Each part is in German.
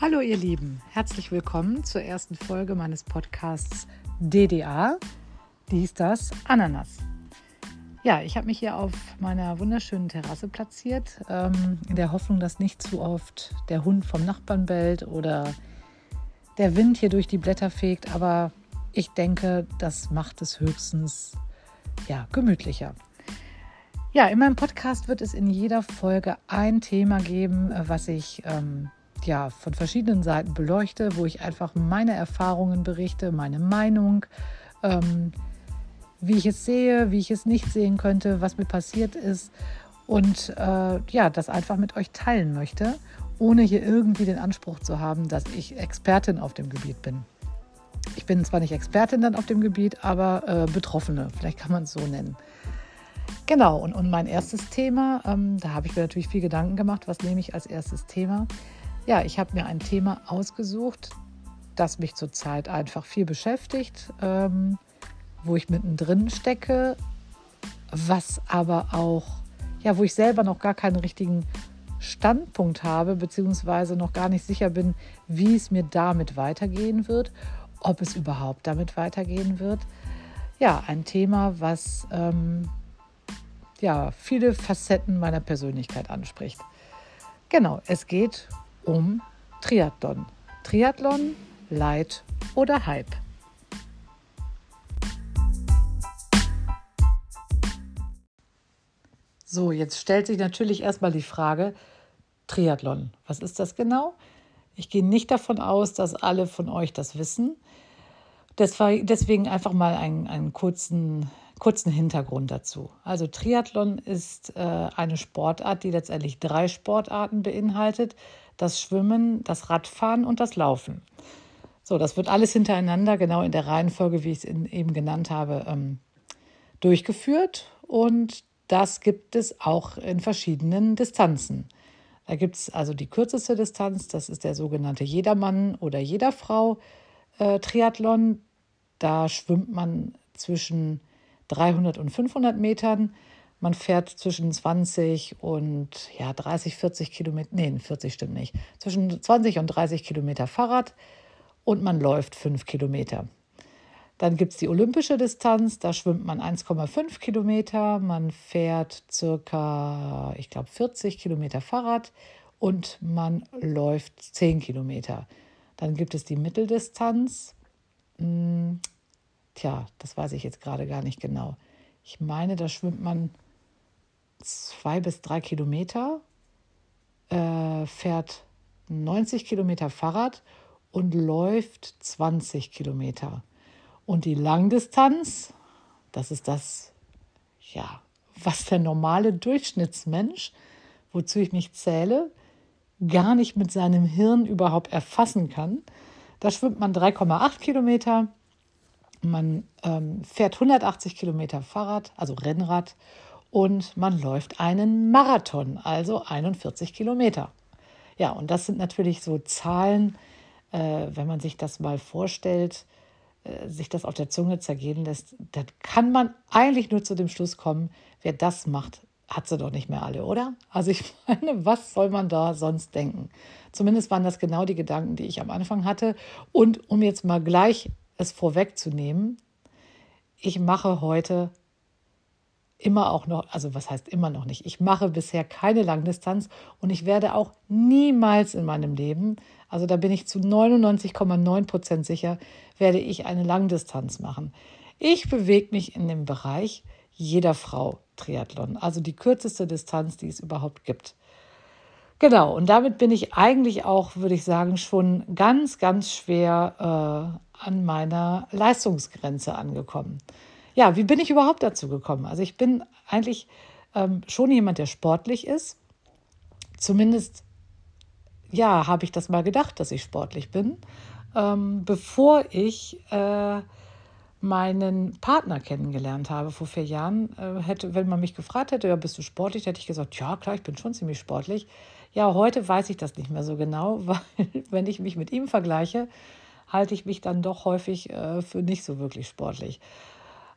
Hallo ihr Lieben, herzlich willkommen zur ersten Folge meines Podcasts DDA, dies das Ananas. Ja, ich habe mich hier auf meiner wunderschönen Terrasse platziert, ähm, in der Hoffnung, dass nicht zu oft der Hund vom Nachbarn bellt oder der Wind hier durch die Blätter fegt, aber ich denke, das macht es höchstens ja, gemütlicher. Ja, in meinem Podcast wird es in jeder Folge ein Thema geben, was ich ähm, ja, von verschiedenen Seiten beleuchte, wo ich einfach meine Erfahrungen berichte, meine Meinung, ähm, wie ich es sehe, wie ich es nicht sehen könnte, was mir passiert ist und äh, ja, das einfach mit euch teilen möchte, ohne hier irgendwie den Anspruch zu haben, dass ich Expertin auf dem Gebiet bin. Ich bin zwar nicht Expertin dann auf dem Gebiet, aber äh, Betroffene, vielleicht kann man es so nennen. Genau, und, und mein erstes Thema, ähm, da habe ich mir natürlich viel Gedanken gemacht, was nehme ich als erstes Thema ja, ich habe mir ein Thema ausgesucht, das mich zurzeit einfach viel beschäftigt, ähm, wo ich mittendrin stecke, was aber auch, ja, wo ich selber noch gar keinen richtigen Standpunkt habe, beziehungsweise noch gar nicht sicher bin, wie es mir damit weitergehen wird, ob es überhaupt damit weitergehen wird. Ja, ein Thema, was ähm, ja, viele Facetten meiner Persönlichkeit anspricht. Genau, es geht um Triathlon. Triathlon, Light oder Hype. So, jetzt stellt sich natürlich erstmal die Frage, Triathlon, was ist das genau? Ich gehe nicht davon aus, dass alle von euch das wissen. Deswegen einfach mal einen, einen kurzen kurzen Hintergrund dazu. Also Triathlon ist äh, eine Sportart, die letztendlich drei Sportarten beinhaltet. Das Schwimmen, das Radfahren und das Laufen. So, das wird alles hintereinander, genau in der Reihenfolge, wie ich es eben genannt habe, ähm, durchgeführt. Und das gibt es auch in verschiedenen Distanzen. Da gibt es also die kürzeste Distanz, das ist der sogenannte Jedermann oder Jederfrau äh, Triathlon. Da schwimmt man zwischen 300 und 500 Metern. Man fährt zwischen 20 und ja, 30, 40 Kilometer, nee, 40 stimmt nicht, zwischen 20 und 30 Kilometer Fahrrad und man läuft 5 Kilometer. Dann gibt es die olympische Distanz, da schwimmt man 1,5 Kilometer, man fährt circa, ich glaube, 40 Kilometer Fahrrad und man läuft 10 Kilometer. Dann gibt es die Mitteldistanz, hm, Tja, das weiß ich jetzt gerade gar nicht genau. Ich meine, da schwimmt man zwei bis drei Kilometer, äh, fährt 90 Kilometer Fahrrad und läuft 20 Kilometer. Und die Langdistanz, das ist das, ja, was der normale Durchschnittsmensch, wozu ich mich zähle, gar nicht mit seinem Hirn überhaupt erfassen kann. Da schwimmt man 3,8 Kilometer, man ähm, fährt 180 Kilometer Fahrrad, also Rennrad, und man läuft einen Marathon, also 41 Kilometer. Ja, und das sind natürlich so Zahlen, äh, wenn man sich das mal vorstellt, äh, sich das auf der Zunge zergehen lässt, dann kann man eigentlich nur zu dem Schluss kommen, wer das macht, hat sie doch nicht mehr alle, oder? Also ich meine, was soll man da sonst denken? Zumindest waren das genau die Gedanken, die ich am Anfang hatte. Und um jetzt mal gleich es vorwegzunehmen, ich mache heute immer auch noch, also was heißt immer noch nicht, ich mache bisher keine Langdistanz und ich werde auch niemals in meinem Leben, also da bin ich zu 99,9 Prozent sicher, werde ich eine Langdistanz machen. Ich bewege mich in dem Bereich jeder Frau Triathlon, also die kürzeste Distanz, die es überhaupt gibt. Genau, und damit bin ich eigentlich auch, würde ich sagen, schon ganz, ganz schwer äh, an meiner Leistungsgrenze angekommen. Ja, wie bin ich überhaupt dazu gekommen? Also ich bin eigentlich ähm, schon jemand, der sportlich ist. Zumindest, ja, habe ich das mal gedacht, dass ich sportlich bin, ähm, bevor ich äh, meinen Partner kennengelernt habe vor vier Jahren. Äh, hätte, wenn man mich gefragt hätte, ja, bist du sportlich, hätte ich gesagt, ja, klar, ich bin schon ziemlich sportlich. Ja, heute weiß ich das nicht mehr so genau, weil wenn ich mich mit ihm vergleiche, halte ich mich dann doch häufig äh, für nicht so wirklich sportlich.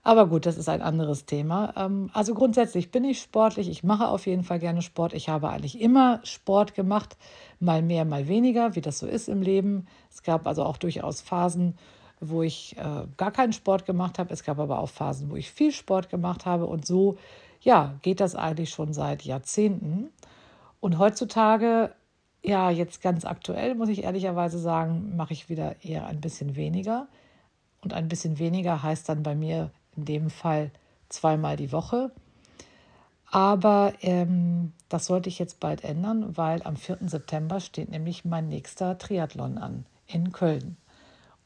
Aber gut, das ist ein anderes Thema. Ähm, also grundsätzlich bin ich sportlich. Ich mache auf jeden Fall gerne Sport. Ich habe eigentlich immer Sport gemacht, mal mehr, mal weniger, wie das so ist im Leben. Es gab also auch durchaus Phasen, wo ich äh, gar keinen Sport gemacht habe. Es gab aber auch Phasen, wo ich viel Sport gemacht habe. Und so, ja, geht das eigentlich schon seit Jahrzehnten. Und heutzutage, ja, jetzt ganz aktuell, muss ich ehrlicherweise sagen, mache ich wieder eher ein bisschen weniger. Und ein bisschen weniger heißt dann bei mir in dem Fall zweimal die Woche. Aber ähm, das sollte ich jetzt bald ändern, weil am 4. September steht nämlich mein nächster Triathlon an in Köln.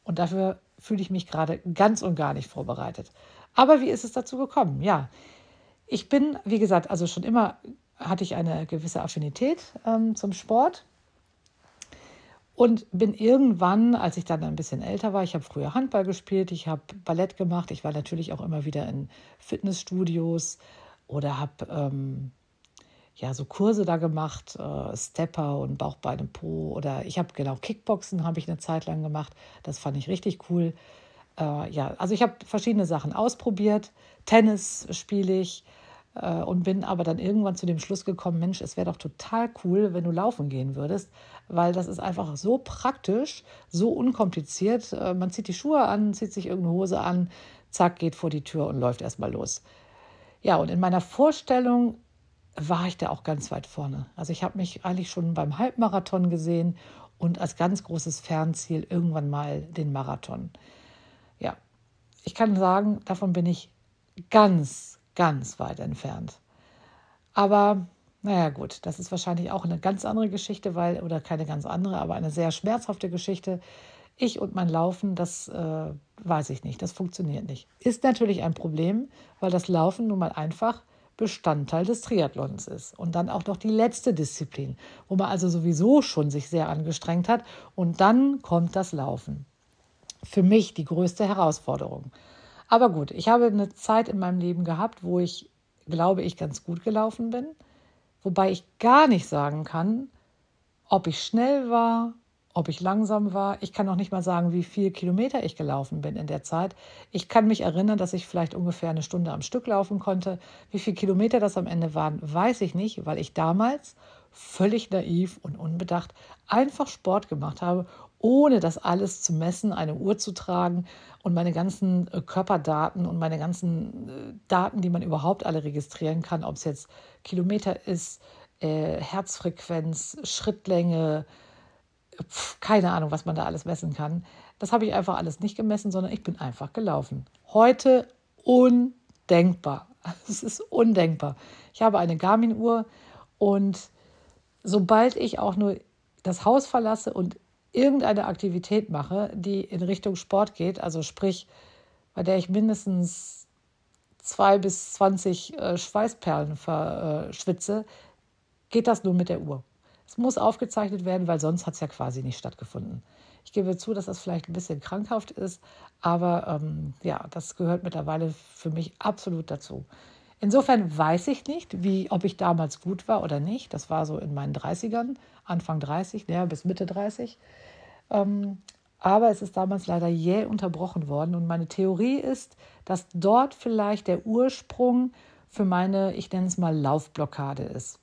Und dafür fühle ich mich gerade ganz und gar nicht vorbereitet. Aber wie ist es dazu gekommen? Ja, ich bin, wie gesagt, also schon immer hatte ich eine gewisse Affinität ähm, zum Sport. Und bin irgendwann, als ich dann ein bisschen älter war, ich habe früher Handball gespielt, ich habe Ballett gemacht, ich war natürlich auch immer wieder in Fitnessstudios oder habe ähm, ja so Kurse da gemacht, äh, Stepper und Bauchbeine Po oder ich habe genau Kickboxen habe ich eine Zeit lang gemacht, das fand ich richtig cool. Äh, ja, also ich habe verschiedene Sachen ausprobiert, Tennis spiele ich, und bin aber dann irgendwann zu dem Schluss gekommen, Mensch, es wäre doch total cool, wenn du laufen gehen würdest, weil das ist einfach so praktisch, so unkompliziert. Äh, man zieht die Schuhe an, zieht sich irgendeine Hose an, zack, geht vor die Tür und läuft erstmal los. Ja, und in meiner Vorstellung war ich da auch ganz weit vorne. Also ich habe mich eigentlich schon beim Halbmarathon gesehen und als ganz großes Fernziel irgendwann mal den Marathon. Ja, ich kann sagen, davon bin ich ganz, ganz weit entfernt. Aber naja gut, das ist wahrscheinlich auch eine ganz andere Geschichte, weil, oder keine ganz andere, aber eine sehr schmerzhafte Geschichte. Ich und mein Laufen, das äh, weiß ich nicht, das funktioniert nicht. Ist natürlich ein Problem, weil das Laufen nun mal einfach Bestandteil des Triathlons ist. Und dann auch noch die letzte Disziplin, wo man also sowieso schon sich sehr angestrengt hat. Und dann kommt das Laufen. Für mich die größte Herausforderung. Aber gut, ich habe eine Zeit in meinem Leben gehabt, wo ich, glaube ich, ganz gut gelaufen bin. Wobei ich gar nicht sagen kann, ob ich schnell war, ob ich langsam war. Ich kann auch nicht mal sagen, wie viele Kilometer ich gelaufen bin in der Zeit. Ich kann mich erinnern, dass ich vielleicht ungefähr eine Stunde am Stück laufen konnte. Wie viele Kilometer das am Ende waren, weiß ich nicht, weil ich damals völlig naiv und unbedacht einfach Sport gemacht habe, ohne das alles zu messen, eine Uhr zu tragen und meine ganzen äh, Körperdaten und meine ganzen äh, Daten, die man überhaupt alle registrieren kann, ob es jetzt Kilometer ist, äh, Herzfrequenz, Schrittlänge, pf, keine Ahnung, was man da alles messen kann. Das habe ich einfach alles nicht gemessen, sondern ich bin einfach gelaufen. Heute undenkbar. Es ist undenkbar. Ich habe eine Garmin-Uhr und sobald ich auch nur das Haus verlasse und irgendeine Aktivität mache, die in Richtung Sport geht, also sprich, bei der ich mindestens zwei bis zwanzig äh, Schweißperlen verschwitze, geht das nur mit der Uhr. Es muss aufgezeichnet werden, weil sonst hat es ja quasi nicht stattgefunden. Ich gebe zu, dass das vielleicht ein bisschen krankhaft ist, aber ähm, ja, das gehört mittlerweile für mich absolut dazu. Insofern weiß ich nicht, wie, ob ich damals gut war oder nicht. Das war so in meinen 30ern, Anfang 30, ja, bis Mitte 30. Ähm, aber es ist damals leider jäh unterbrochen worden. Und meine Theorie ist, dass dort vielleicht der Ursprung für meine, ich nenne es mal, Laufblockade ist.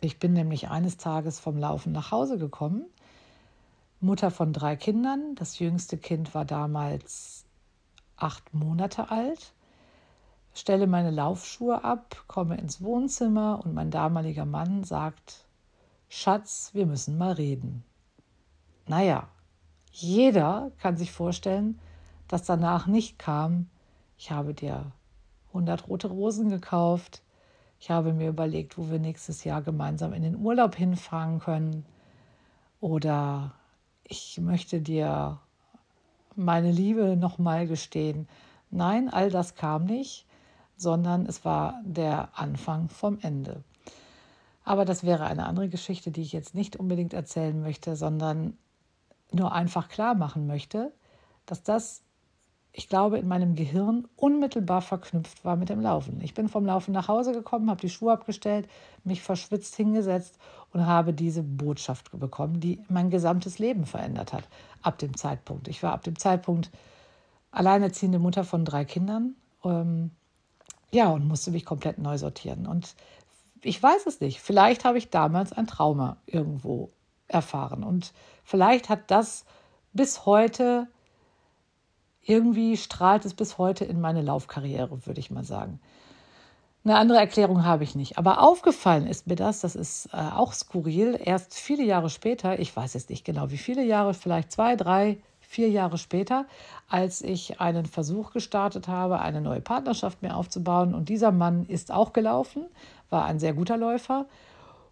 Ich bin nämlich eines Tages vom Laufen nach Hause gekommen, Mutter von drei Kindern. Das jüngste Kind war damals acht Monate alt. Stelle meine Laufschuhe ab, komme ins Wohnzimmer und mein damaliger Mann sagt, Schatz, wir müssen mal reden. Naja, jeder kann sich vorstellen, dass danach nicht kam, ich habe dir 100 rote Rosen gekauft, ich habe mir überlegt, wo wir nächstes Jahr gemeinsam in den Urlaub hinfahren können oder ich möchte dir meine Liebe nochmal gestehen. Nein, all das kam nicht, sondern es war der Anfang vom Ende. Aber das wäre eine andere Geschichte, die ich jetzt nicht unbedingt erzählen möchte, sondern nur einfach klar machen möchte, dass das, ich glaube, in meinem Gehirn unmittelbar verknüpft war mit dem Laufen. Ich bin vom Laufen nach Hause gekommen, habe die Schuhe abgestellt, mich verschwitzt hingesetzt und habe diese Botschaft bekommen, die mein gesamtes Leben verändert hat. Ab dem Zeitpunkt. Ich war ab dem Zeitpunkt alleinerziehende Mutter von drei Kindern, Ähm, ja, und musste mich komplett neu sortieren. Und ich weiß es nicht. Vielleicht habe ich damals ein Trauma irgendwo erfahren. Und vielleicht hat das bis heute, irgendwie strahlt es bis heute in meine Laufkarriere, würde ich mal sagen. Eine andere Erklärung habe ich nicht. Aber aufgefallen ist mir das, das ist äh, auch skurril, erst viele Jahre später, ich weiß jetzt nicht genau wie viele Jahre, vielleicht zwei, drei, vier Jahre später, als ich einen Versuch gestartet habe, eine neue Partnerschaft mir aufzubauen. Und dieser Mann ist auch gelaufen, war ein sehr guter Läufer.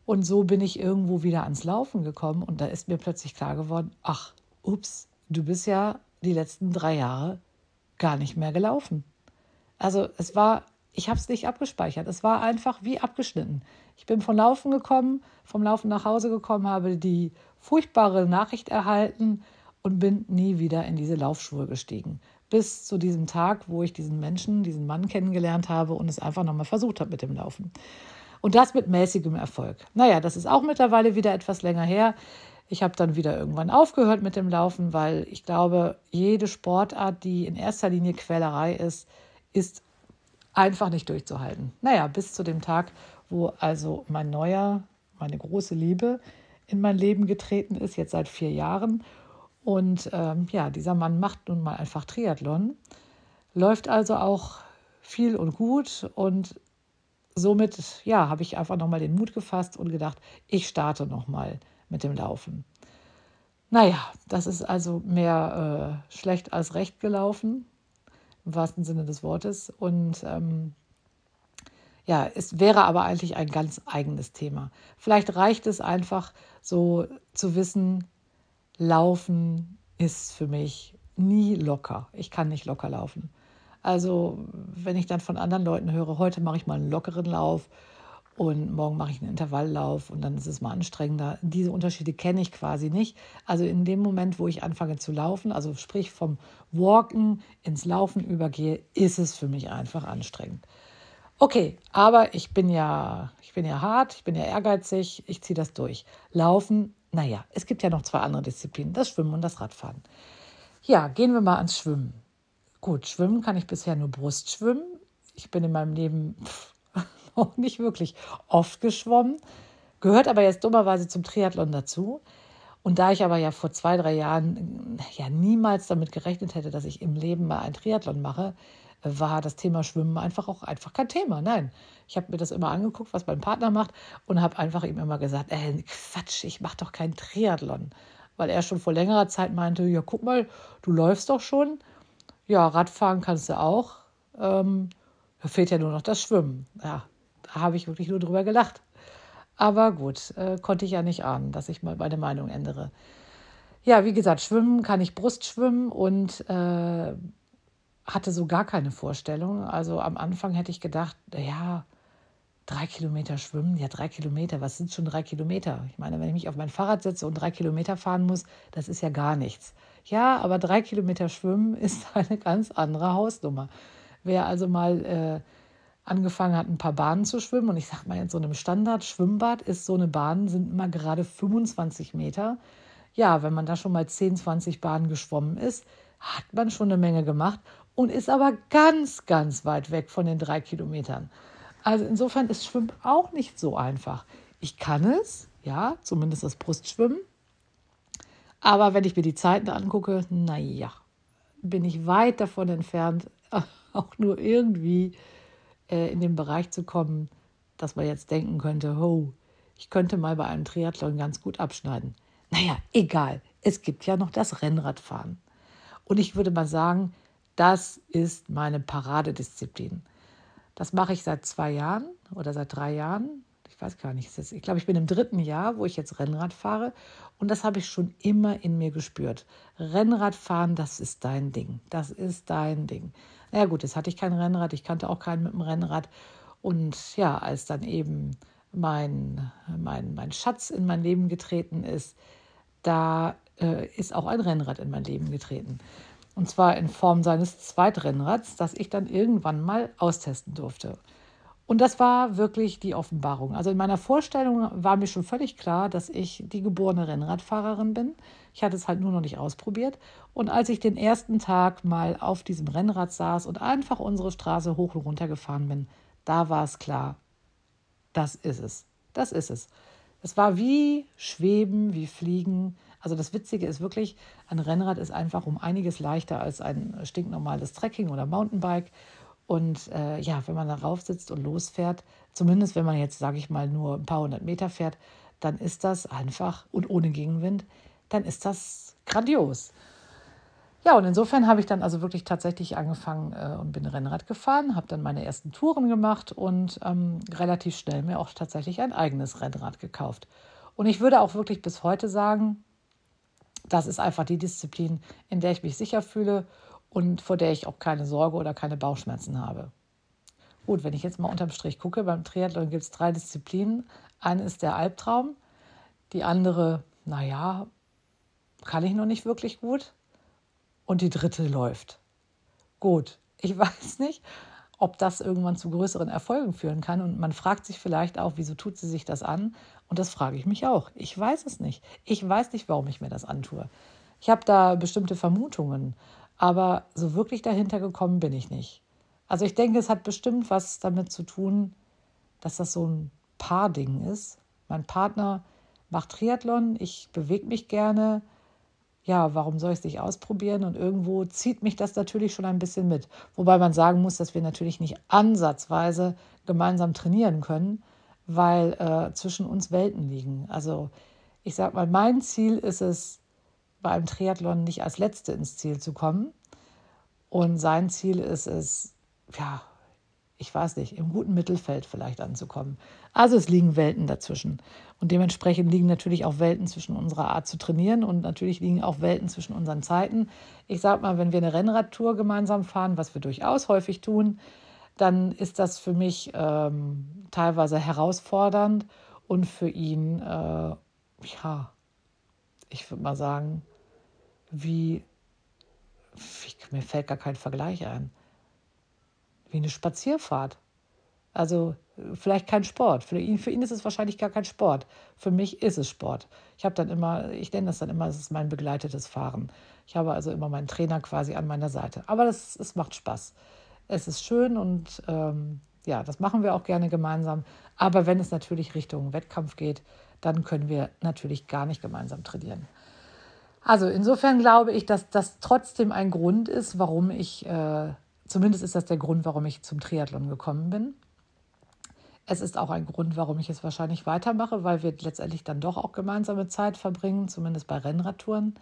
Und so bin ich irgendwo wieder ans Laufen gekommen. Und da ist mir plötzlich klar geworden, ach, ups, du bist ja die letzten drei Jahre gar nicht mehr gelaufen. Also es war ich habe es nicht abgespeichert. Es war einfach wie abgeschnitten. Ich bin vom Laufen gekommen, vom Laufen nach Hause gekommen, habe die furchtbare Nachricht erhalten und bin nie wieder in diese Laufschuhe gestiegen. Bis zu diesem Tag, wo ich diesen Menschen, diesen Mann kennengelernt habe und es einfach nochmal versucht habe mit dem Laufen. Und das mit mäßigem Erfolg. Naja, das ist auch mittlerweile wieder etwas länger her. Ich habe dann wieder irgendwann aufgehört mit dem Laufen, weil ich glaube, jede Sportart, die in erster Linie Quälerei ist, ist einfach nicht durchzuhalten. Naja, bis zu dem Tag, wo also mein neuer, meine große Liebe in mein Leben getreten ist, jetzt seit vier Jahren. Und ähm, ja, dieser Mann macht nun mal einfach Triathlon, läuft also auch viel und gut und somit ja, habe ich einfach nochmal den Mut gefasst und gedacht, ich starte nochmal mit dem Laufen. Naja, das ist also mehr äh, schlecht als recht gelaufen im wahrsten Sinne des Wortes. Und ähm, ja, es wäre aber eigentlich ein ganz eigenes Thema. Vielleicht reicht es einfach so zu wissen, Laufen ist für mich nie locker. Ich kann nicht locker laufen. Also wenn ich dann von anderen Leuten höre, heute mache ich mal einen lockeren Lauf und morgen mache ich einen Intervalllauf und dann ist es mal anstrengender. Diese Unterschiede kenne ich quasi nicht. Also in dem Moment, wo ich anfange zu laufen, also sprich vom Walken ins Laufen übergehe, ist es für mich einfach anstrengend. Okay, aber ich bin ja, ich bin ja hart, ich bin ja ehrgeizig, ich ziehe das durch. Laufen, naja, es gibt ja noch zwei andere Disziplinen, das Schwimmen und das Radfahren. Ja, gehen wir mal ans Schwimmen. Gut, schwimmen kann ich bisher nur Brustschwimmen. Ich bin in meinem Leben pff, auch nicht wirklich oft geschwommen, gehört aber jetzt dummerweise zum Triathlon dazu. Und da ich aber ja vor zwei, drei Jahren ja niemals damit gerechnet hätte, dass ich im Leben mal ein Triathlon mache, war das Thema Schwimmen einfach auch einfach kein Thema. Nein, ich habe mir das immer angeguckt, was mein Partner macht und habe einfach ihm immer gesagt, äh, Quatsch, ich mache doch keinen Triathlon. Weil er schon vor längerer Zeit meinte, ja, guck mal, du läufst doch schon. Ja, Radfahren kannst du auch. Ähm, da fehlt ja nur noch das Schwimmen. Ja, habe ich wirklich nur drüber gelacht. Aber gut, äh, konnte ich ja nicht ahnen, dass ich mal meine Meinung ändere. Ja, wie gesagt, schwimmen kann ich Brustschwimmen und äh, hatte so gar keine Vorstellung. Also am Anfang hätte ich gedacht, ja, drei Kilometer schwimmen, ja, drei Kilometer, was sind schon drei Kilometer? Ich meine, wenn ich mich auf mein Fahrrad setze und drei Kilometer fahren muss, das ist ja gar nichts. Ja, aber drei Kilometer schwimmen ist eine ganz andere Hausnummer. Wer also mal äh, angefangen hat, ein paar Bahnen zu schwimmen. Und ich sage mal, in so einem Standard-Schwimmbad ist so eine Bahn, sind immer gerade 25 Meter. Ja, wenn man da schon mal 10, 20 Bahnen geschwommen ist, hat man schon eine Menge gemacht und ist aber ganz, ganz weit weg von den drei Kilometern. Also insofern ist Schwimmen auch nicht so einfach. Ich kann es, ja, zumindest das Brustschwimmen. Aber wenn ich mir die Zeiten angucke, naja, bin ich weit davon entfernt, auch nur irgendwie äh, in den Bereich zu kommen, dass man jetzt denken könnte, oh, ich könnte mal bei einem Triathlon ganz gut abschneiden. Naja, egal. Es gibt ja noch das Rennradfahren. Und ich würde mal sagen, das ist meine Paradedisziplin. Das mache ich seit zwei Jahren oder seit drei Jahren. Ich weiß gar nicht. Ich glaube, ich bin im dritten Jahr, wo ich jetzt Rennrad fahre. Und das habe ich schon immer in mir gespürt. Rennradfahren, das ist dein Ding. Das ist dein Ding. Na ja, gut, jetzt hatte ich kein Rennrad, ich kannte auch keinen mit dem Rennrad. Und ja, als dann eben mein, mein, mein Schatz in mein Leben getreten ist, da äh, ist auch ein Rennrad in mein Leben getreten. Und zwar in Form seines Zweitrennrads, das ich dann irgendwann mal austesten durfte. Und das war wirklich die Offenbarung. Also in meiner Vorstellung war mir schon völlig klar, dass ich die geborene Rennradfahrerin bin. Ich hatte es halt nur noch nicht ausprobiert. Und als ich den ersten Tag mal auf diesem Rennrad saß und einfach unsere Straße hoch und runter gefahren bin, da war es klar, das ist es. Das ist es. Es war wie Schweben, wie Fliegen. Also das Witzige ist wirklich, ein Rennrad ist einfach um einiges leichter als ein stinknormales Trekking oder Mountainbike. Und äh, ja, wenn man darauf sitzt und losfährt, zumindest wenn man jetzt, sage ich mal, nur ein paar hundert Meter fährt, dann ist das einfach und ohne Gegenwind, dann ist das grandios. Ja, und insofern habe ich dann also wirklich tatsächlich angefangen äh, und bin Rennrad gefahren, habe dann meine ersten Touren gemacht und ähm, relativ schnell mir auch tatsächlich ein eigenes Rennrad gekauft. Und ich würde auch wirklich bis heute sagen, das ist einfach die Disziplin, in der ich mich sicher fühle und vor der ich auch keine Sorge oder keine Bauchschmerzen habe. Gut, wenn ich jetzt mal unterm Strich gucke, beim Triathlon gibt es drei Disziplinen. Eine ist der Albtraum, die andere, naja, kann ich noch nicht wirklich gut. Und die dritte läuft. Gut, ich weiß nicht, ob das irgendwann zu größeren Erfolgen führen kann. Und man fragt sich vielleicht auch, wieso tut sie sich das an? Und das frage ich mich auch. Ich weiß es nicht. Ich weiß nicht, warum ich mir das antue. Ich habe da bestimmte Vermutungen. Aber so wirklich dahinter gekommen bin ich nicht. Also ich denke, es hat bestimmt was damit zu tun, dass das so ein Paarding ist. Mein Partner macht Triathlon, ich bewege mich gerne. Ja, warum soll ich es nicht ausprobieren? Und irgendwo zieht mich das natürlich schon ein bisschen mit. Wobei man sagen muss, dass wir natürlich nicht ansatzweise gemeinsam trainieren können, weil äh, zwischen uns Welten liegen. Also ich sage mal, mein Ziel ist es, bei einem Triathlon nicht als Letzte ins Ziel zu kommen. Und sein Ziel ist es, ja, ich weiß nicht, im guten Mittelfeld vielleicht anzukommen. Also es liegen Welten dazwischen. Und dementsprechend liegen natürlich auch Welten zwischen unserer Art zu trainieren und natürlich liegen auch Welten zwischen unseren Zeiten. Ich sage mal, wenn wir eine Rennradtour gemeinsam fahren, was wir durchaus häufig tun, dann ist das für mich ähm, teilweise herausfordernd und für ihn, äh, ja, ich würde mal sagen, wie, wie, mir fällt gar kein Vergleich ein, wie eine Spazierfahrt. Also vielleicht kein Sport. Für ihn, für ihn ist es wahrscheinlich gar kein Sport. Für mich ist es Sport. Ich habe dann immer, ich nenne das dann immer, es ist mein begleitetes Fahren. Ich habe also immer meinen Trainer quasi an meiner Seite. Aber das, es macht Spaß. Es ist schön und ähm, ja, das machen wir auch gerne gemeinsam. Aber wenn es natürlich Richtung Wettkampf geht, dann können wir natürlich gar nicht gemeinsam trainieren. Also insofern glaube ich, dass das trotzdem ein Grund ist, warum ich, äh, zumindest ist das der Grund, warum ich zum Triathlon gekommen bin. Es ist auch ein Grund, warum ich es wahrscheinlich weitermache, weil wir letztendlich dann doch auch gemeinsame Zeit verbringen, zumindest bei Rennradtouren.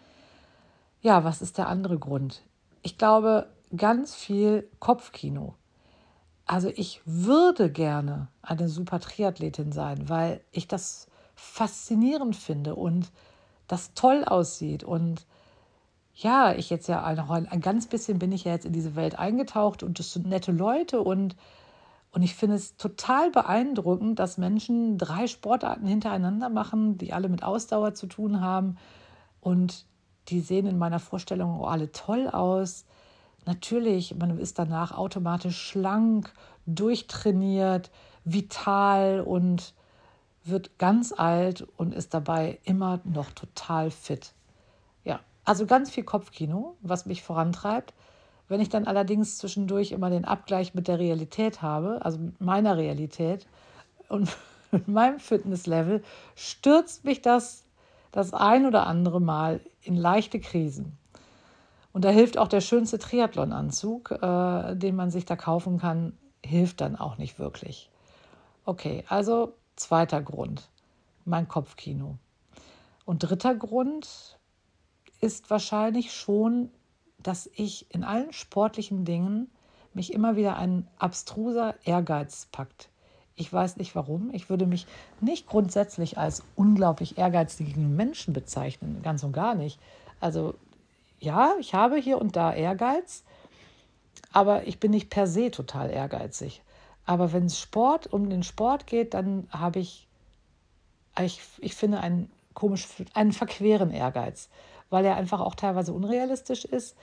Ja, was ist der andere Grund? Ich glaube, ganz viel Kopfkino. Also ich würde gerne eine super Triathletin sein, weil ich das faszinierend finde und das toll aussieht. Und ja, ich jetzt ja noch ein, ein ganz bisschen bin ich ja jetzt in diese Welt eingetaucht und das sind nette Leute und, und ich finde es total beeindruckend, dass Menschen drei Sportarten hintereinander machen, die alle mit Ausdauer zu tun haben und die sehen in meiner Vorstellung alle toll aus. Natürlich, man ist danach automatisch schlank, durchtrainiert, vital und wird ganz alt und ist dabei immer noch total fit. Ja, also ganz viel Kopfkino, was mich vorantreibt. Wenn ich dann allerdings zwischendurch immer den Abgleich mit der Realität habe, also mit meiner Realität und mit meinem Fitnesslevel, stürzt mich das das ein oder andere Mal in leichte Krisen. Und da hilft auch der schönste Triathlon-Anzug, äh, den man sich da kaufen kann, hilft dann auch nicht wirklich. Okay, also Zweiter Grund, mein Kopfkino. Und dritter Grund ist wahrscheinlich schon, dass ich in allen sportlichen Dingen mich immer wieder ein abstruser Ehrgeiz packt. Ich weiß nicht warum. Ich würde mich nicht grundsätzlich als unglaublich ehrgeizigen Menschen bezeichnen, ganz und gar nicht. Also ja, ich habe hier und da Ehrgeiz, aber ich bin nicht per se total ehrgeizig. Aber wenn es Sport um den Sport geht, dann habe ich, ich, ich finde, einen komisch, einen verqueren Ehrgeiz, weil er einfach auch teilweise unrealistisch ist.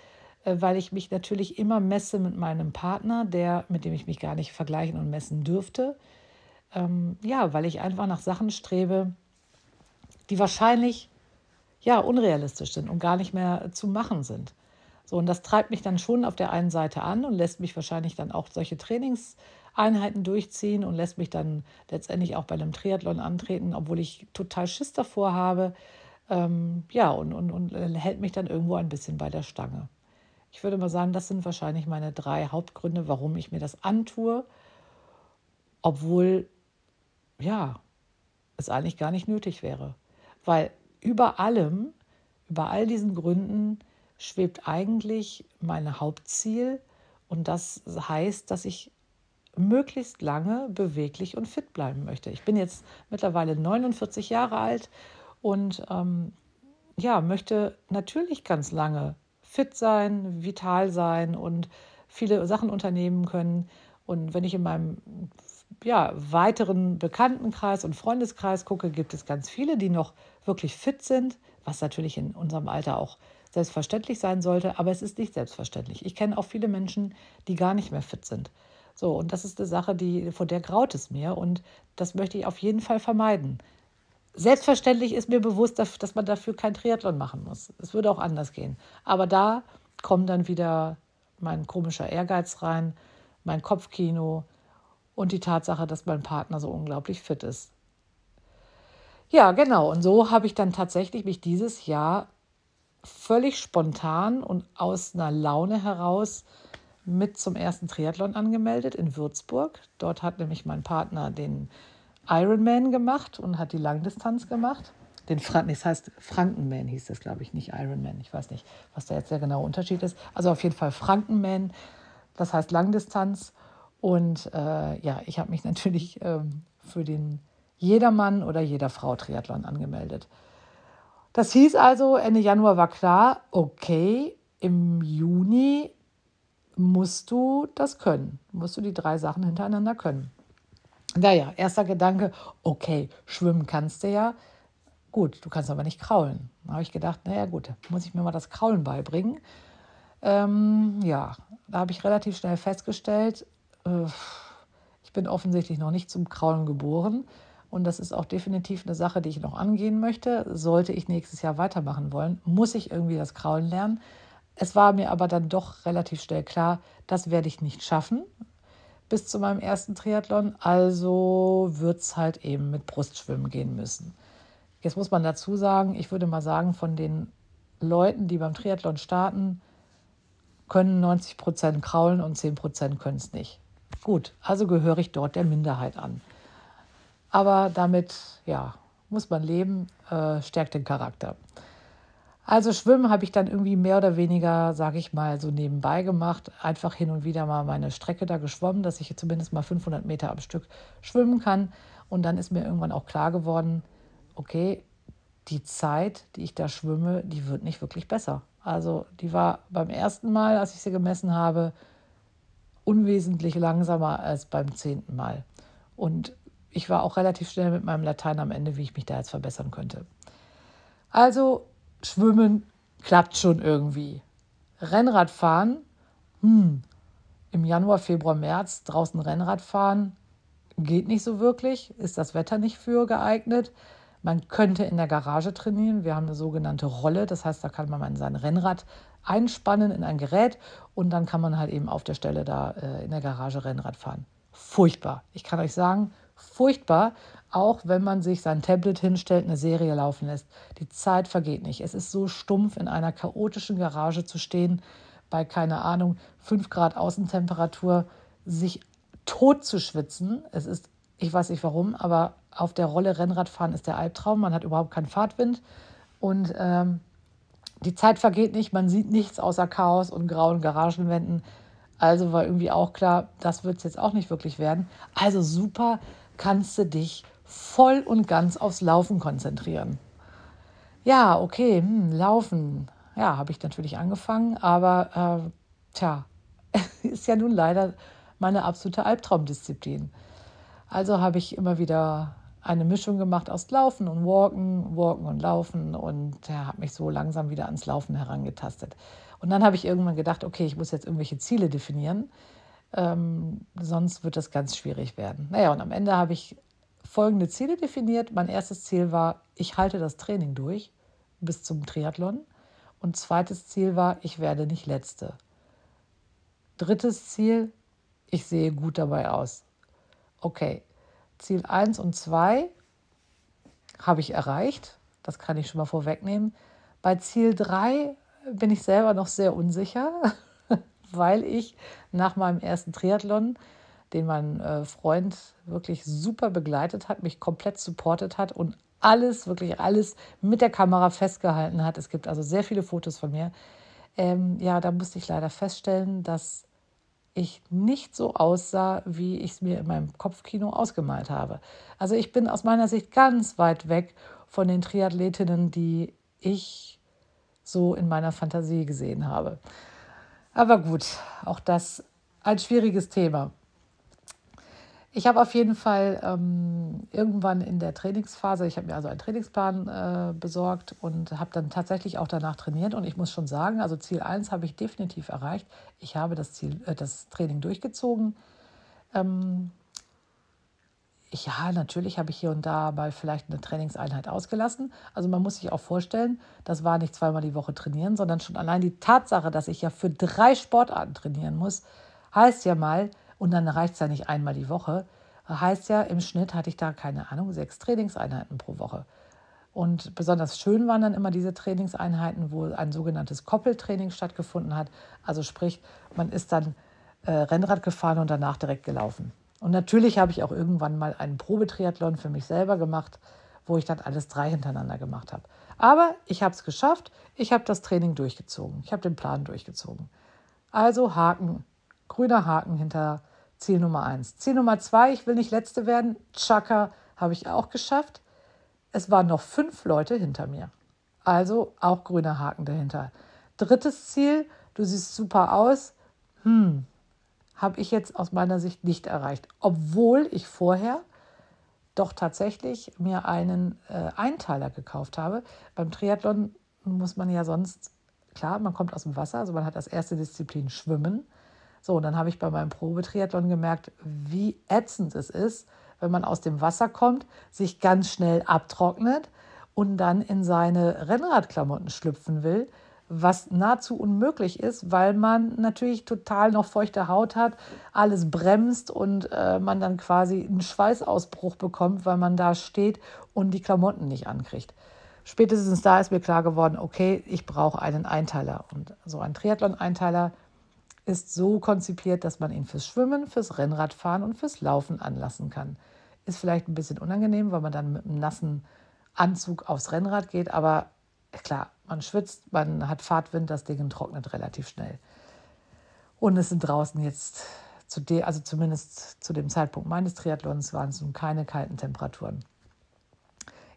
äh, weil ich mich natürlich immer messe mit meinem Partner, der, mit dem ich mich gar nicht vergleichen und messen dürfte. Ähm, ja, weil ich einfach nach Sachen strebe, die wahrscheinlich ja unrealistisch sind und gar nicht mehr zu machen sind. So, und das treibt mich dann schon auf der einen Seite an und lässt mich wahrscheinlich dann auch solche Trainingseinheiten durchziehen und lässt mich dann letztendlich auch bei einem Triathlon antreten, obwohl ich total Schiss davor habe. Ähm, ja, und, und, und hält mich dann irgendwo ein bisschen bei der Stange. Ich würde mal sagen, das sind wahrscheinlich meine drei Hauptgründe, warum ich mir das antue, obwohl, ja, es eigentlich gar nicht nötig wäre. Weil über allem, über all diesen Gründen schwebt eigentlich mein Hauptziel und das heißt, dass ich möglichst lange beweglich und fit bleiben möchte. Ich bin jetzt mittlerweile 49 Jahre alt und ähm, ja, möchte natürlich ganz lange fit sein, vital sein und viele Sachen unternehmen können. Und wenn ich in meinem ja, weiteren Bekanntenkreis und Freundeskreis gucke, gibt es ganz viele, die noch wirklich fit sind, was natürlich in unserem Alter auch selbstverständlich sein sollte, aber es ist nicht selbstverständlich. Ich kenne auch viele Menschen, die gar nicht mehr fit sind. So, und das ist eine Sache, die, vor der graut es mir und das möchte ich auf jeden Fall vermeiden. Selbstverständlich ist mir bewusst, dass man dafür kein Triathlon machen muss. Es würde auch anders gehen. Aber da kommt dann wieder mein komischer Ehrgeiz rein, mein Kopfkino und die Tatsache, dass mein Partner so unglaublich fit ist. Ja, genau. Und so habe ich dann tatsächlich mich dieses Jahr völlig spontan und aus einer Laune heraus mit zum ersten Triathlon angemeldet in Würzburg. Dort hat nämlich mein Partner den Ironman gemacht und hat die Langdistanz gemacht. Den Frank, das heißt Frankenman hieß das, glaube ich, nicht Ironman. Ich weiß nicht, was da jetzt der genaue Unterschied ist. Also auf jeden Fall Frankenman, das heißt Langdistanz. Und äh, ja, ich habe mich natürlich ähm, für den Jedermann oder jeder Frau Triathlon angemeldet. Das hieß also, Ende Januar war klar, okay, im Juni musst du das können, musst du die drei Sachen hintereinander können. Naja, erster Gedanke, okay, schwimmen kannst du ja. Gut, du kannst aber nicht kraulen. Da habe ich gedacht, naja gut, muss ich mir mal das Kraulen beibringen. Ähm, ja, da habe ich relativ schnell festgestellt, ich bin offensichtlich noch nicht zum Kraulen geboren. Und das ist auch definitiv eine Sache, die ich noch angehen möchte. Sollte ich nächstes Jahr weitermachen wollen, muss ich irgendwie das Kraulen lernen. Es war mir aber dann doch relativ schnell klar, das werde ich nicht schaffen bis zu meinem ersten Triathlon. Also wird es halt eben mit Brustschwimmen gehen müssen. Jetzt muss man dazu sagen, ich würde mal sagen, von den Leuten, die beim Triathlon starten, können 90 Prozent kraulen und 10 Prozent können es nicht. Gut, also gehöre ich dort der Minderheit an. Aber damit, ja, muss man leben, äh, stärkt den Charakter. Also Schwimmen habe ich dann irgendwie mehr oder weniger, sage ich mal, so nebenbei gemacht. Einfach hin und wieder mal meine Strecke da geschwommen, dass ich zumindest mal 500 Meter am Stück schwimmen kann. Und dann ist mir irgendwann auch klar geworden, okay, die Zeit, die ich da schwimme, die wird nicht wirklich besser. Also die war beim ersten Mal, als ich sie gemessen habe, unwesentlich langsamer als beim zehnten Mal. Und ich war auch relativ schnell mit meinem Latein am Ende, wie ich mich da jetzt verbessern könnte. Also Schwimmen klappt schon irgendwie. Rennradfahren, hm, im Januar, Februar, März draußen Rennrad fahren geht nicht so wirklich, ist das Wetter nicht für geeignet. Man könnte in der Garage trainieren. Wir haben eine sogenannte Rolle, das heißt, da kann man sein Rennrad einspannen in ein Gerät und dann kann man halt eben auf der Stelle da äh, in der Garage Rennrad fahren. Furchtbar. Ich kann euch sagen, furchtbar, auch wenn man sich sein Tablet hinstellt, eine Serie laufen lässt. Die Zeit vergeht nicht. Es ist so stumpf, in einer chaotischen Garage zu stehen, bei, keine Ahnung, 5 Grad Außentemperatur, sich tot zu schwitzen. Es ist, ich weiß nicht warum, aber auf der Rolle Rennradfahren ist der Albtraum. Man hat überhaupt keinen Fahrtwind und ähm, die Zeit vergeht nicht. Man sieht nichts außer Chaos und grauen Garagenwänden. Also war irgendwie auch klar, das wird es jetzt auch nicht wirklich werden. Also super, kannst du dich voll und ganz aufs Laufen konzentrieren. Ja, okay, hm, Laufen. Ja, habe ich natürlich angefangen, aber äh, tja, ist ja nun leider meine absolute Albtraumdisziplin. Also habe ich immer wieder eine Mischung gemacht aus Laufen und Walken, Walken und Laufen und ja, habe mich so langsam wieder ans Laufen herangetastet. Und dann habe ich irgendwann gedacht, okay, ich muss jetzt irgendwelche Ziele definieren, ähm, sonst wird das ganz schwierig werden. Naja, und am Ende habe ich folgende Ziele definiert. Mein erstes Ziel war, ich halte das Training durch bis zum Triathlon. Und zweites Ziel war, ich werde nicht letzte. Drittes Ziel, ich sehe gut dabei aus. Okay, Ziel 1 und 2 habe ich erreicht. Das kann ich schon mal vorwegnehmen. Bei Ziel 3 bin ich selber noch sehr unsicher, weil ich nach meinem ersten Triathlon, den mein äh, Freund wirklich super begleitet hat, mich komplett supportet hat und alles, wirklich alles mit der Kamera festgehalten hat. Es gibt also sehr viele Fotos von mir. Ähm, ja, da musste ich leider feststellen, dass ich nicht so aussah, wie ich es mir in meinem Kopfkino ausgemalt habe. Also ich bin aus meiner Sicht ganz weit weg von den Triathletinnen, die ich so in meiner Fantasie gesehen habe. Aber gut, auch das ein schwieriges Thema. Ich habe auf jeden Fall ähm, irgendwann in der Trainingsphase, ich habe mir also einen Trainingsplan äh, besorgt und habe dann tatsächlich auch danach trainiert. Und ich muss schon sagen, also Ziel 1 habe ich definitiv erreicht. Ich habe das, Ziel, äh, das Training durchgezogen. Ähm, ich, ja, natürlich habe ich hier und da mal vielleicht eine Trainingseinheit ausgelassen. Also man muss sich auch vorstellen, das war nicht zweimal die Woche trainieren, sondern schon allein die Tatsache, dass ich ja für drei Sportarten trainieren muss, heißt ja mal, und dann reicht es ja nicht einmal die Woche. Heißt ja, im Schnitt hatte ich da, keine Ahnung, sechs Trainingseinheiten pro Woche. Und besonders schön waren dann immer diese Trainingseinheiten, wo ein sogenanntes Koppeltraining stattgefunden hat. Also sprich, man ist dann äh, Rennrad gefahren und danach direkt gelaufen. Und natürlich habe ich auch irgendwann mal einen Probetriathlon für mich selber gemacht, wo ich dann alles drei hintereinander gemacht habe. Aber ich habe es geschafft. Ich habe das Training durchgezogen. Ich habe den Plan durchgezogen. Also Haken, grüner Haken hinter Ziel Nummer eins. Ziel Nummer zwei, ich will nicht Letzte werden. Chaka habe ich auch geschafft. Es waren noch fünf Leute hinter mir. Also auch grüner Haken dahinter. Drittes Ziel, du siehst super aus. Hm, habe ich jetzt aus meiner Sicht nicht erreicht. Obwohl ich vorher doch tatsächlich mir einen äh, Einteiler gekauft habe. Beim Triathlon muss man ja sonst, klar, man kommt aus dem Wasser, also man hat als erste Disziplin Schwimmen. So, und dann habe ich bei meinem Probetriathlon gemerkt, wie ätzend es ist, wenn man aus dem Wasser kommt, sich ganz schnell abtrocknet und dann in seine Rennradklamotten schlüpfen will, was nahezu unmöglich ist, weil man natürlich total noch feuchte Haut hat, alles bremst und äh, man dann quasi einen Schweißausbruch bekommt, weil man da steht und die Klamotten nicht ankriegt. Spätestens da ist mir klar geworden, okay, ich brauche einen Einteiler. Und so ein Triathlon-Einteiler ist so konzipiert, dass man ihn fürs Schwimmen, fürs Rennradfahren und fürs Laufen anlassen kann. Ist vielleicht ein bisschen unangenehm, weil man dann mit einem nassen Anzug aufs Rennrad geht, aber klar, man schwitzt, man hat Fahrtwind, das Ding trocknet relativ schnell. Und es sind draußen jetzt, zu de, also zumindest zu dem Zeitpunkt meines Triathlons, waren es nun keine kalten Temperaturen.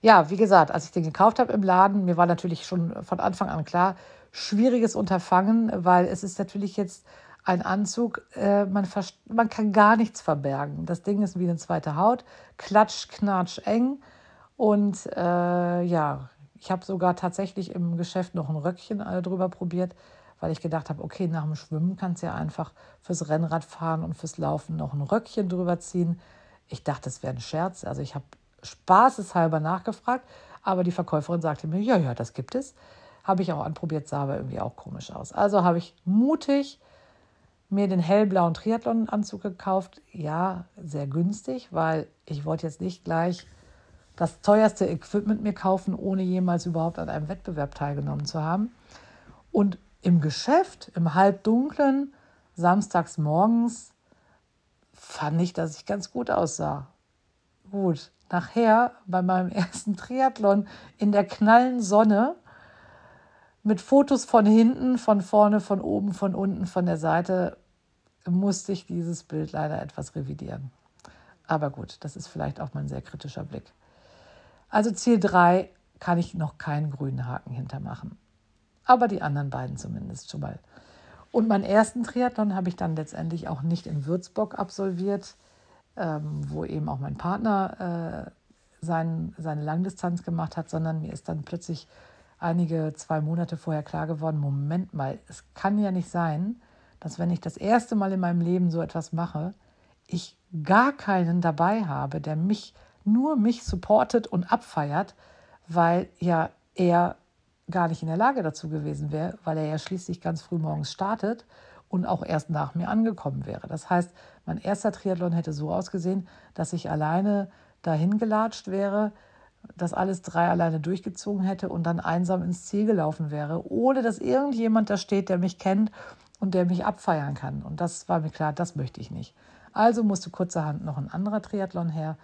Ja, wie gesagt, als ich den gekauft habe im Laden, mir war natürlich schon von Anfang an klar, schwieriges Unterfangen, weil es ist natürlich jetzt ein Anzug, äh, man, man kann gar nichts verbergen. Das Ding ist wie eine zweite Haut, klatsch, knatsch, eng. Und äh, ja, ich habe sogar tatsächlich im Geschäft noch ein Röckchen äh, drüber probiert, weil ich gedacht habe, okay, nach dem Schwimmen kannst du ja einfach fürs Rennradfahren und fürs Laufen noch ein Röckchen drüber ziehen. Ich dachte, das wäre ein Scherz. Also ich habe spaßeshalber nachgefragt, aber die Verkäuferin sagte mir, ja, ja, das gibt es. Habe ich auch anprobiert, sah aber irgendwie auch komisch aus. Also habe ich mutig mir den hellblauen Triathlon-Anzug gekauft. Ja, sehr günstig, weil ich wollte jetzt nicht gleich das teuerste Equipment mir kaufen, ohne jemals überhaupt an einem Wettbewerb teilgenommen zu haben. Und im Geschäft, im Halbdunklen, samstags morgens, fand ich, dass ich ganz gut aussah. Gut, nachher bei meinem ersten Triathlon in der knallen Sonne mit Fotos von hinten, von vorne, von oben, von unten, von der Seite musste ich dieses Bild leider etwas revidieren. Aber gut, das ist vielleicht auch mein sehr kritischer Blick. Also Ziel 3 kann ich noch keinen grünen Haken hintermachen. Aber die anderen beiden zumindest schon mal. Und meinen ersten Triathlon habe ich dann letztendlich auch nicht in Würzburg absolviert, ähm, wo eben auch mein Partner äh, sein, seine Langdistanz gemacht hat, sondern mir ist dann plötzlich einige zwei Monate vorher klar geworden, Moment mal, es kann ja nicht sein, dass wenn ich das erste Mal in meinem Leben so etwas mache, ich gar keinen dabei habe, der mich nur mich supportet und abfeiert, weil ja er gar nicht in der Lage dazu gewesen wäre, weil er ja schließlich ganz früh morgens startet und auch erst nach mir angekommen wäre. Das heißt, mein erster Triathlon hätte so ausgesehen, dass ich alleine dahin gelatscht wäre, das alles drei alleine durchgezogen hätte und dann einsam ins Ziel gelaufen wäre, ohne dass irgendjemand da steht, der mich kennt und der mich abfeiern kann. Und das war mir klar, das möchte ich nicht. Also musste kurzerhand noch ein anderer Triathlon her,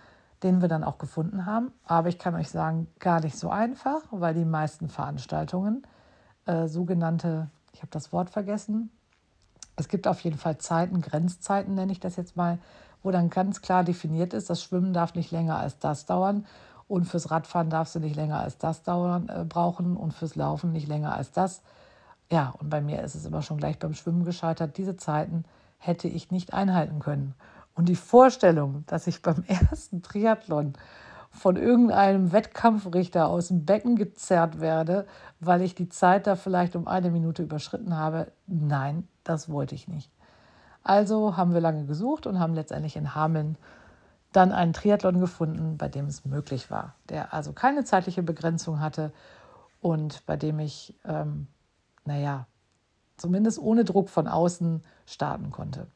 den wir dann auch gefunden haben. Aber ich kann euch sagen, gar nicht so einfach, weil die meisten Veranstaltungen äh, sogenannte, ich habe das Wort vergessen, es gibt auf jeden Fall Zeiten, Grenzzeiten nenne ich das jetzt mal, wo dann ganz klar definiert ist, das Schwimmen darf nicht länger als das dauern und fürs Radfahren darfst du nicht länger als das dauern, äh, brauchen und fürs Laufen nicht länger als das. Ja, und bei mir ist es immer schon gleich beim Schwimmen gescheitert. Diese Zeiten hätte ich nicht einhalten können. Und die Vorstellung, dass ich beim ersten Triathlon von irgendeinem Wettkampfrichter aus dem Becken gezerrt werde, weil ich die Zeit da vielleicht um eine Minute überschritten habe, nein, das wollte ich nicht. Also haben wir lange gesucht und haben letztendlich in Hameln dann einen Triathlon gefunden, bei dem es möglich war, der also keine zeitliche Begrenzung hatte und bei dem ich ähm, naja, zumindest ohne Druck von außen starten konnte.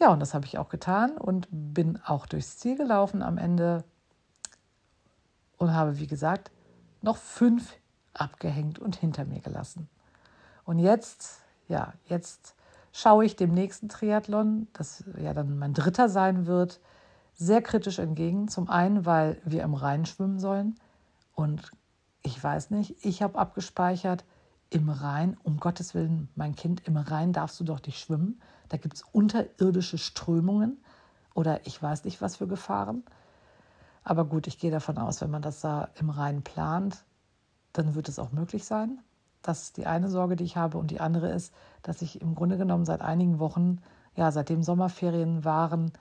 Ja, und das habe ich auch getan und bin auch durchs Ziel gelaufen am Ende und habe, wie gesagt, noch fünf abgehängt und hinter mir gelassen. Und jetzt, ja, jetzt schaue ich dem nächsten Triathlon, das ja dann mein dritter sein wird, sehr kritisch entgegen. Zum einen, weil wir im Rhein schwimmen sollen und ich weiß nicht, ich habe abgespeichert, im Rhein, um Gottes Willen, mein Kind, im Rhein darfst du doch nicht schwimmen. Da gibt es unterirdische Strömungen oder ich weiß nicht, was für Gefahren. Aber gut, ich gehe davon aus, wenn man das da im Rhein plant, dann wird es auch möglich sein. Das ist die eine Sorge, die ich habe. Und die andere ist, dass ich im Grunde genommen seit einigen Wochen, ja, seitdem Sommerferien waren,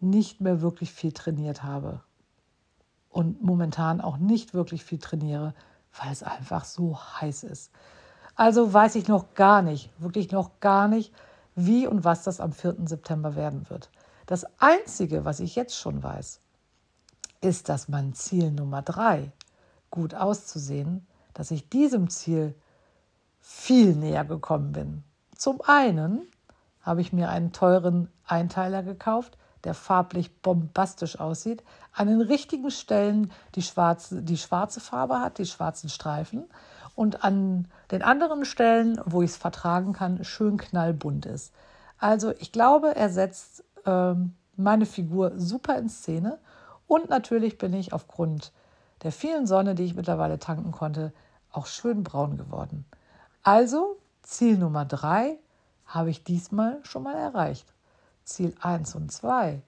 nicht mehr wirklich viel trainiert habe. Und momentan auch nicht wirklich viel trainiere, weil es einfach so heiß ist. Also weiß ich noch gar nicht, wirklich noch gar nicht, wie und was das am 4. September werden wird. Das Einzige, was ich jetzt schon weiß, ist, dass mein Ziel Nummer drei, gut auszusehen, dass ich diesem Ziel viel näher gekommen bin. Zum einen habe ich mir einen teuren Einteiler gekauft, der farblich bombastisch aussieht, an den richtigen Stellen die schwarze, die schwarze Farbe hat, die schwarzen Streifen und an den anderen Stellen, wo ich es vertragen kann, schön knallbunt ist. Also ich glaube, er setzt ähm, meine Figur super in Szene und natürlich bin ich aufgrund der vielen Sonne, die ich mittlerweile tanken konnte, auch schön braun geworden. Also Ziel Nummer drei habe ich diesmal schon mal erreicht. Ziel 1 und 2,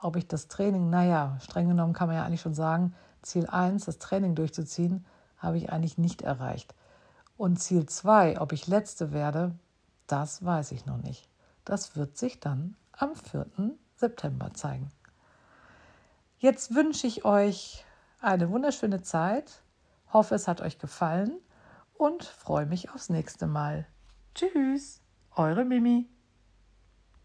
ob ich das Training, naja, streng genommen kann man ja eigentlich schon sagen, Ziel 1, das Training durchzuziehen, habe ich eigentlich nicht erreicht. Und Ziel 2, ob ich letzte werde, das weiß ich noch nicht. Das wird sich dann am 4. September zeigen. Jetzt wünsche ich euch eine wunderschöne Zeit, hoffe es hat euch gefallen und freue mich aufs nächste Mal. Tschüss, eure Mimi.